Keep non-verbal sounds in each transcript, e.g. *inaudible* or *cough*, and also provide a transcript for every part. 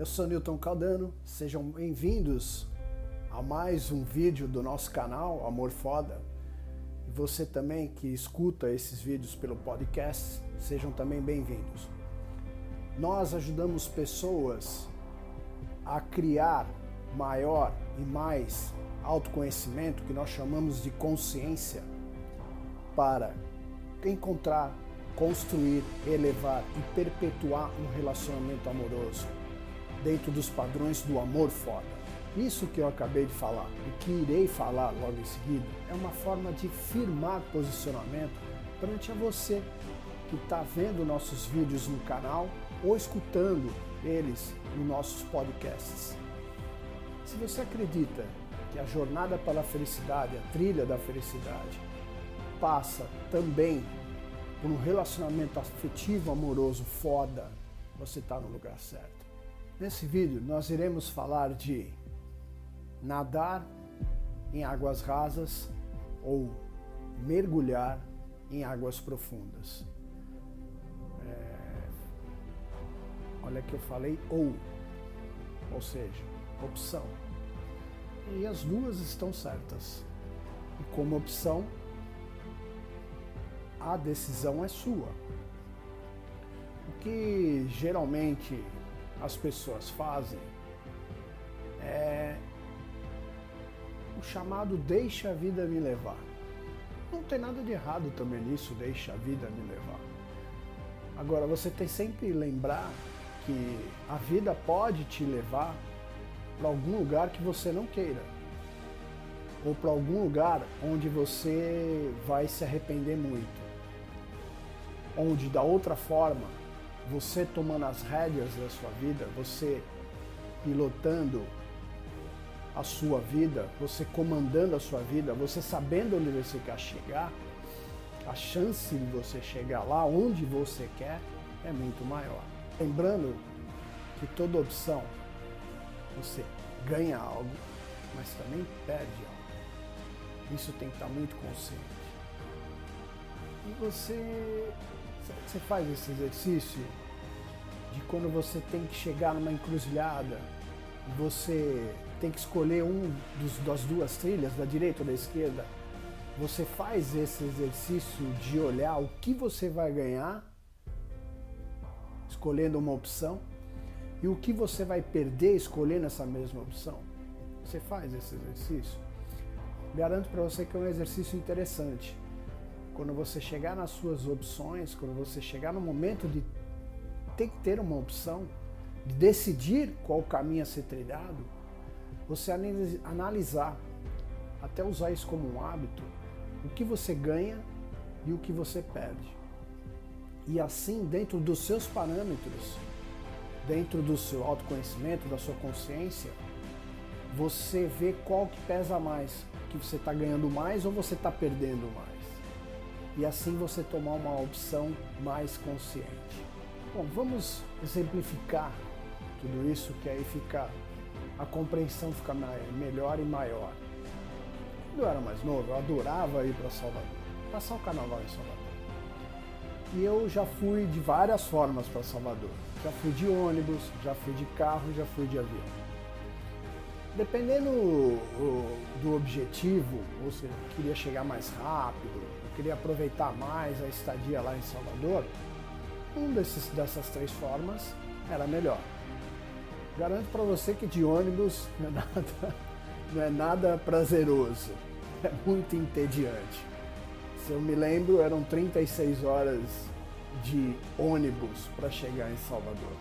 Eu sou Newton Caldano, sejam bem-vindos a mais um vídeo do nosso canal Amor Foda. E você também que escuta esses vídeos pelo podcast, sejam também bem-vindos. Nós ajudamos pessoas a criar maior e mais autoconhecimento, que nós chamamos de consciência, para encontrar, construir, elevar e perpetuar um relacionamento amoroso dentro dos padrões do amor foda. Isso que eu acabei de falar, o que irei falar logo em seguida, é uma forma de firmar posicionamento perante a você que está vendo nossos vídeos no canal ou escutando eles nos nossos podcasts. Se você acredita que a jornada para a felicidade, a trilha da felicidade, passa também por um relacionamento afetivo, amoroso, foda, você está no lugar certo. Nesse vídeo nós iremos falar de nadar em águas rasas ou mergulhar em águas profundas. É... Olha que eu falei ou, ou seja, opção. E as duas estão certas. E como opção, a decisão é sua. O que geralmente as pessoas fazem é o chamado deixa a vida me levar. Não tem nada de errado também nisso, deixa a vida me levar. Agora você tem sempre lembrar que a vida pode te levar para algum lugar que você não queira. Ou para algum lugar onde você vai se arrepender muito. Onde da outra forma você tomando as rédeas da sua vida, você pilotando a sua vida, você comandando a sua vida, você sabendo onde você quer chegar, a chance de você chegar lá onde você quer é muito maior. Lembrando que toda opção você ganha algo, mas também perde algo. Isso tem que estar muito consciente. E você você faz esse exercício de quando você tem que chegar numa encruzilhada, você tem que escolher um dos, das duas trilhas, da direita ou da esquerda. Você faz esse exercício de olhar o que você vai ganhar, escolhendo uma opção, e o que você vai perder escolhendo essa mesma opção. Você faz esse exercício. Garanto para você que é um exercício interessante quando você chegar nas suas opções, quando você chegar no momento de ter que ter uma opção, de decidir qual caminho a ser trilhado, você analisar, até usar isso como um hábito, o que você ganha e o que você perde. E assim, dentro dos seus parâmetros, dentro do seu autoconhecimento, da sua consciência, você vê qual que pesa mais, que você está ganhando mais ou você está perdendo mais e assim você tomar uma opção mais consciente. Bom, vamos exemplificar tudo isso que aí fica a compreensão fica melhor e maior. Quando eu era mais novo, eu adorava ir para Salvador, passar o carnaval em Salvador. E eu já fui de várias formas para Salvador. Já fui de ônibus, já fui de carro, já fui de avião. Dependendo do objetivo, ou seja, queria chegar mais rápido, queria aproveitar mais a estadia lá em Salvador, um desses, dessas três formas era melhor. Garanto para você que de ônibus *laughs* não é, nada, não é nada prazeroso, é muito entediante. Se eu me lembro, eram 36 horas de ônibus para chegar em Salvador.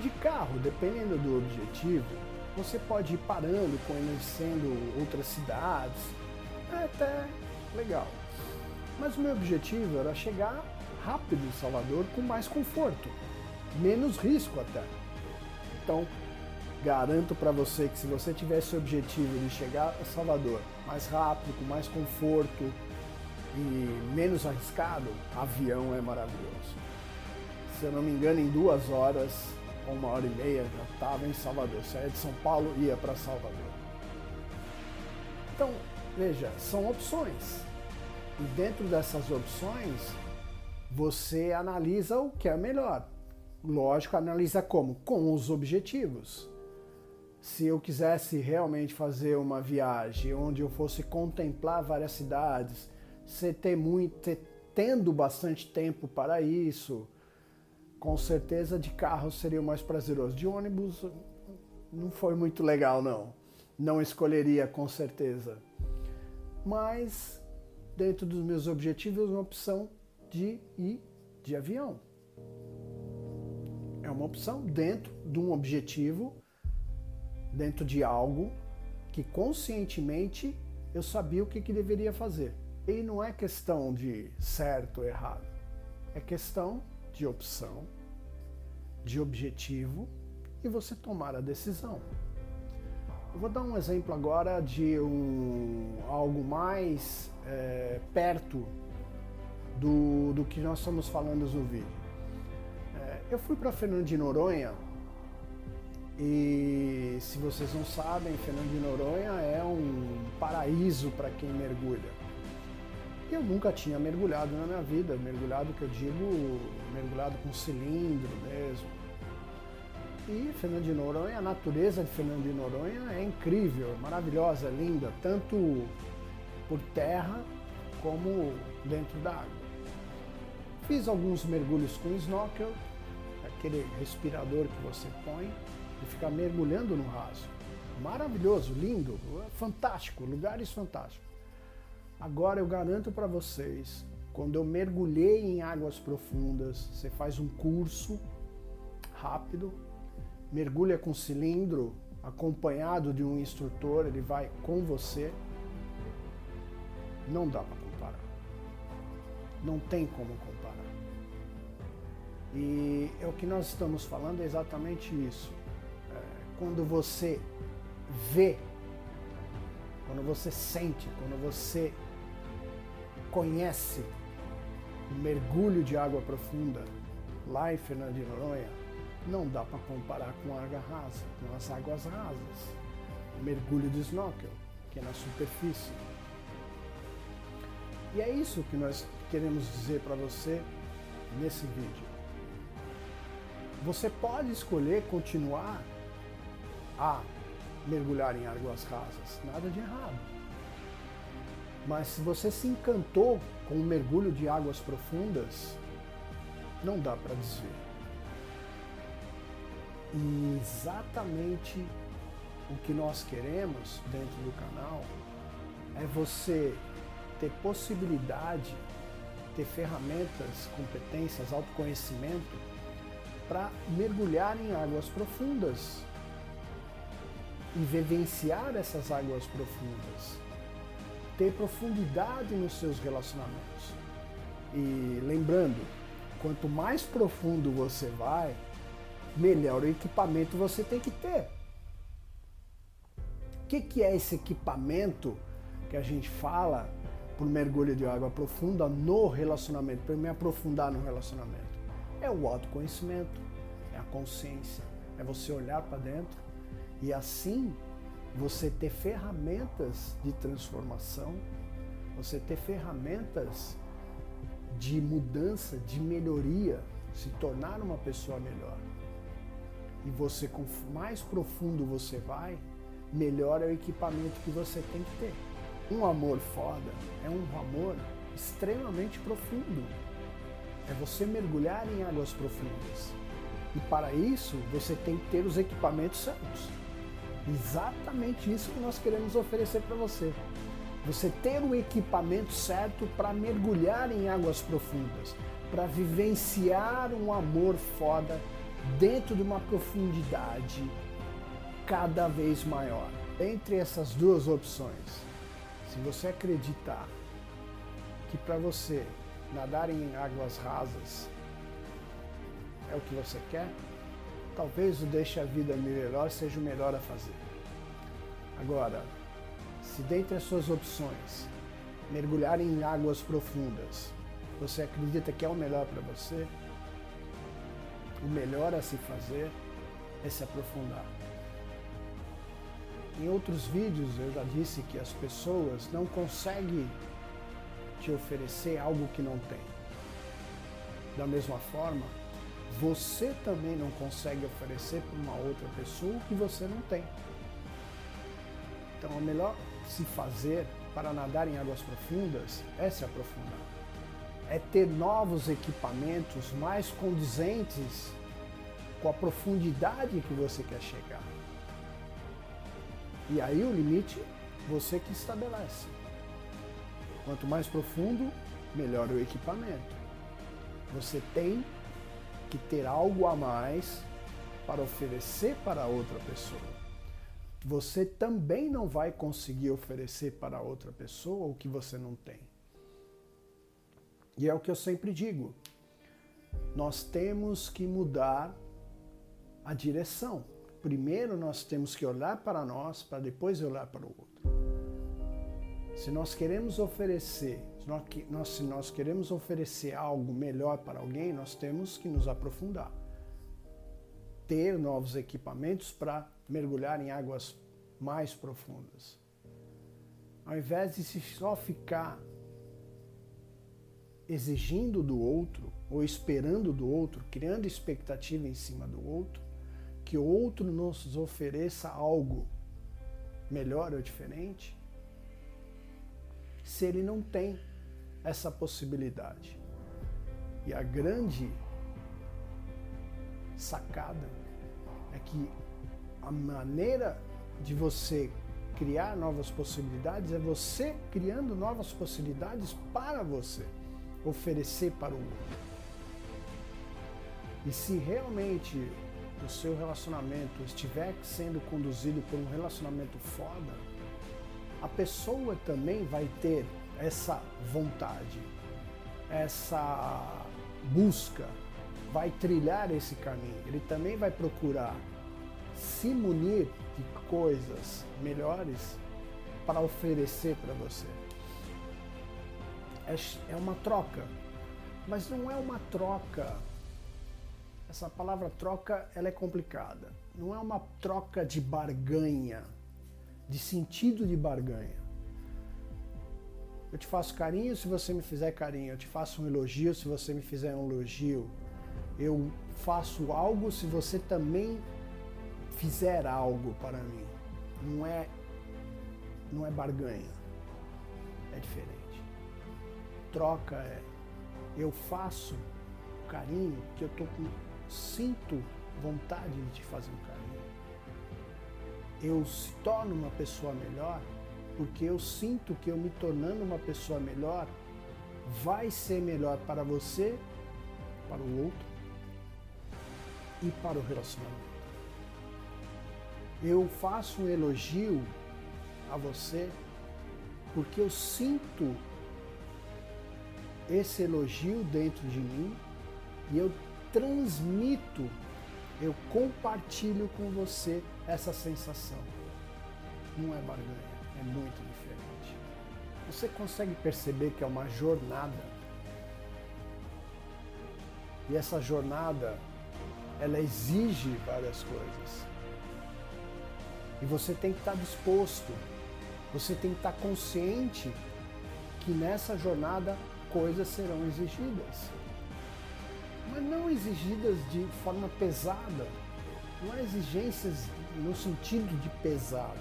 De carro, dependendo do objetivo, você pode ir parando, conhecendo outras cidades, é até legal. Mas o meu objetivo era chegar rápido em Salvador com mais conforto, menos risco até. Então, garanto para você que se você tivesse o objetivo de chegar a Salvador mais rápido, com mais conforto e menos arriscado, avião é maravilhoso. Se eu não me engano, em duas horas uma hora e meia já estava em Salvador. Saía de São Paulo ia para Salvador. Então, veja, são opções. E dentro dessas opções, você analisa o que é melhor. lógico, analisa como? Com os objetivos. Se eu quisesse realmente fazer uma viagem onde eu fosse contemplar várias cidades, você ter muito, ter, tendo bastante tempo para isso, com certeza de carro seria o mais prazeroso. De ônibus não foi muito legal não. Não escolheria com certeza. Mas dentro dos meus objetivos, uma opção de ir de avião. É uma opção dentro de um objetivo, dentro de algo que conscientemente eu sabia o que, que deveria fazer. E não é questão de certo ou errado, é questão de opção, de objetivo e você tomar a decisão. Eu vou dar um exemplo agora de um, algo mais é, perto do, do que nós estamos falando no vídeo. É, eu fui para Fernando de Noronha e se vocês não sabem, Fernando de Noronha é um paraíso para quem mergulha. Eu nunca tinha mergulhado na minha vida, mergulhado que eu digo, mergulhado com cilindro mesmo. E Fernando de Noronha, a natureza de Fernando de Noronha é incrível, maravilhosa, linda, tanto por terra como dentro da água. Fiz alguns mergulhos com snorkel, aquele respirador que você põe e fica mergulhando no raso. Maravilhoso, lindo, fantástico, lugares fantásticos. Agora eu garanto para vocês, quando eu mergulhei em águas profundas, você faz um curso rápido, mergulha com cilindro, acompanhado de um instrutor, ele vai com você. Não dá para comparar. Não tem como comparar. E é o que nós estamos falando é exatamente isso. É, quando você vê, quando você sente, quando você conhece o mergulho de água profunda lá em Fernando de Noronha, não dá para comparar com água rasa, com as águas rasas. O mergulho de snorkel, que é na superfície. E é isso que nós queremos dizer para você nesse vídeo. Você pode escolher continuar a mergulhar em águas rasas, nada de errado. Mas se você se encantou com o mergulho de águas profundas, não dá para desver. E exatamente o que nós queremos dentro do canal é você ter possibilidade, ter ferramentas, competências, autoconhecimento para mergulhar em águas profundas e vivenciar essas águas profundas, ter profundidade nos seus relacionamentos. E lembrando, quanto mais profundo você vai, melhor o equipamento você tem que ter. O que, que é esse equipamento que a gente fala por mergulho de água profunda no relacionamento, para me aprofundar no relacionamento? É o autoconhecimento, é a consciência, é você olhar para dentro e assim você ter ferramentas de transformação, você ter ferramentas de mudança, de melhoria, se tornar uma pessoa melhor. E você, com mais profundo você vai, melhor é o equipamento que você tem que ter. Um amor foda é um amor extremamente profundo é você mergulhar em águas profundas. E para isso, você tem que ter os equipamentos certos. Exatamente isso que nós queremos oferecer para você. Você ter o equipamento certo para mergulhar em águas profundas, para vivenciar um amor foda dentro de uma profundidade cada vez maior. Entre essas duas opções, se você acreditar que para você nadar em águas rasas é o que você quer, talvez o deixe a vida melhor seja o melhor a fazer. Agora, se dentre as suas opções mergulhar em águas profundas, você acredita que é o melhor para você, o melhor a se fazer é se aprofundar. Em outros vídeos eu já disse que as pessoas não conseguem te oferecer algo que não tem. Da mesma forma, você também não consegue oferecer para uma outra pessoa o que você não tem. Então, o melhor se fazer para nadar em águas profundas é se aprofundar. É ter novos equipamentos mais condizentes com a profundidade que você quer chegar. E aí o limite você que estabelece. Quanto mais profundo, melhor o equipamento. Você tem que ter algo a mais para oferecer para outra pessoa. Você também não vai conseguir oferecer para outra pessoa o que você não tem. E é o que eu sempre digo. Nós temos que mudar a direção. Primeiro nós temos que olhar para nós para depois olhar para o outro. Se nós queremos oferecer, se nós, se nós queremos oferecer algo melhor para alguém, nós temos que nos aprofundar. Ter novos equipamentos para mergulhar em águas mais profundas. Ao invés de só ficar exigindo do outro ou esperando do outro, criando expectativa em cima do outro, que o outro nos ofereça algo melhor ou diferente, se ele não tem essa possibilidade. E a grande sacada é que a maneira de você criar novas possibilidades é você criando novas possibilidades para você oferecer para o outro. E se realmente o seu relacionamento estiver sendo conduzido por um relacionamento foda, a pessoa também vai ter essa vontade, essa busca, vai trilhar esse caminho. Ele também vai procurar se munir de coisas melhores para oferecer para você. É, é uma troca, mas não é uma troca. Essa palavra troca ela é complicada. Não é uma troca de barganha, de sentido de barganha. Eu te faço carinho se você me fizer carinho. Eu te faço um elogio se você me fizer um elogio. Eu faço algo se você também fizer algo para mim. Não é não é barganha. É diferente. Troca é eu faço carinho que eu tô com sinto vontade de te fazer um carinho. Eu se torno uma pessoa melhor porque eu sinto que eu me tornando uma pessoa melhor vai ser melhor para você, para o outro e para o relacionamento. Eu faço um elogio a você porque eu sinto esse elogio dentro de mim e eu transmito, eu compartilho com você essa sensação. Não é barganha, é muito diferente. Você consegue perceber que é uma jornada. E essa jornada, ela exige várias coisas. E você tem que estar disposto, você tem que estar consciente que nessa jornada coisas serão exigidas. Mas não exigidas de forma pesada, não é exigências no sentido de pesado,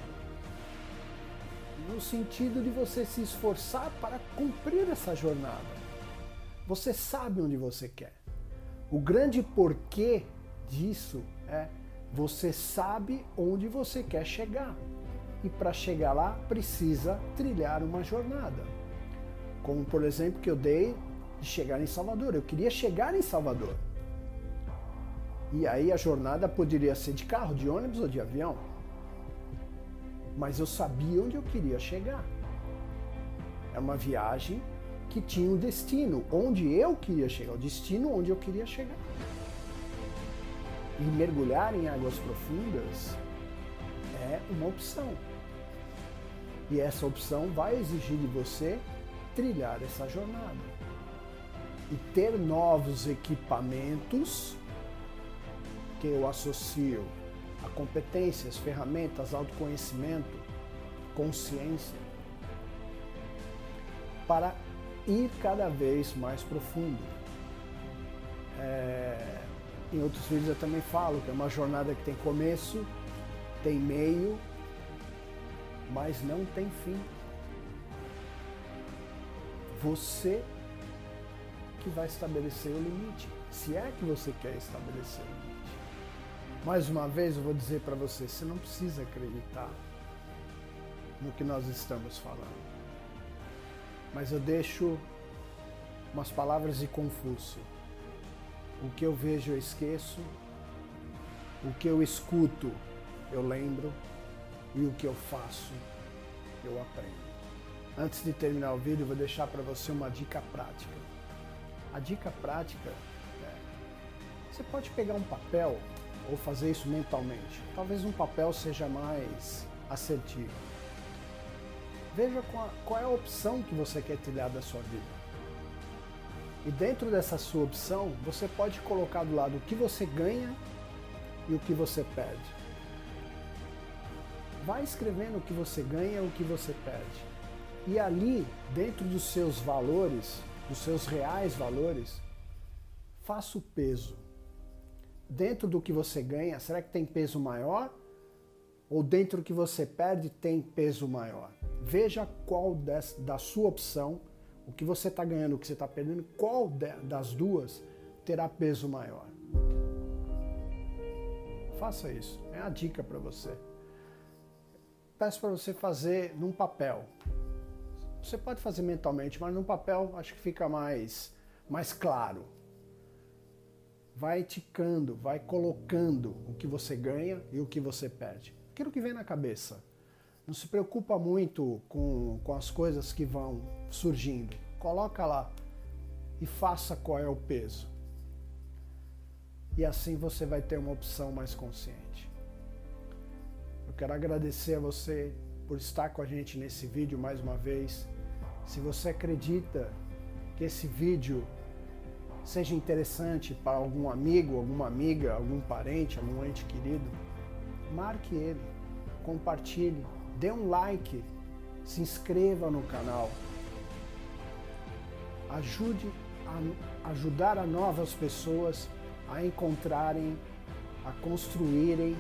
no sentido de você se esforçar para cumprir essa jornada. Você sabe onde você quer. O grande porquê disso é você sabe onde você quer chegar. E para chegar lá, precisa trilhar uma jornada. Como, por exemplo, que eu dei de chegar em Salvador. Eu queria chegar em Salvador. E aí a jornada poderia ser de carro, de ônibus ou de avião. Mas eu sabia onde eu queria chegar. É uma viagem que tinha um destino, onde eu queria chegar, o destino onde eu queria chegar e mergulhar em águas profundas é uma opção. E essa opção vai exigir de você trilhar essa jornada e ter novos equipamentos que eu associo a competências, ferramentas, autoconhecimento, consciência, para ir cada vez mais profundo. É Em outros vídeos eu também falo que é uma jornada que tem começo, tem meio, mas não tem fim. Você que vai estabelecer o limite, se é que você quer estabelecer o limite. Mais uma vez eu vou dizer para você, você não precisa acreditar no que nós estamos falando. Mas eu deixo umas palavras de Confúcio. O que eu vejo eu esqueço, o que eu escuto eu lembro e o que eu faço eu aprendo. Antes de terminar o vídeo, vou deixar para você uma dica prática. A dica prática é: você pode pegar um papel ou fazer isso mentalmente. Talvez um papel seja mais assertivo. Veja qual, é a opção que você quer trilhar da sua vida. E dentro dessa sua opção, você pode colocar do lado o que você ganha e o que você perde. Vai escrevendo o que você ganha e o que você perde. E ali, dentro dos seus valores, dos seus reais valores, faça o peso. Dentro do que você ganha, será que tem peso maior? Ou dentro do que você perde tem peso maior? Veja qual da sua opção, o que você está ganhando, o que você está perdendo, qual de, das duas terá peso maior. Faça isso. É a dica para você. Peço para você fazer num papel. Você pode fazer mentalmente, mas no papel acho que fica mais, mais claro. Vai ticando, vai colocando o que você ganha e o que você perde. Aquilo que vem na cabeça. Não se preocupa muito com, com as coisas que vão surgindo. Coloca lá e faça qual é o peso. E assim você vai ter uma opção mais consciente. Eu quero agradecer a você por estar com a gente nesse vídeo mais uma vez. Se você acredita que esse vídeo seja interessante para algum amigo, alguma amiga, algum parente, algum ente querido, marque ele, compartilhe, dê um like, se inscreva no canal. Ajude a ajudar a novas pessoas a encontrarem, a construírem,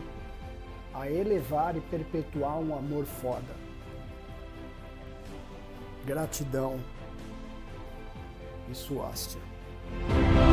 a elevar e perpetuar um amor foda. Gratidão e suástia. Thank you.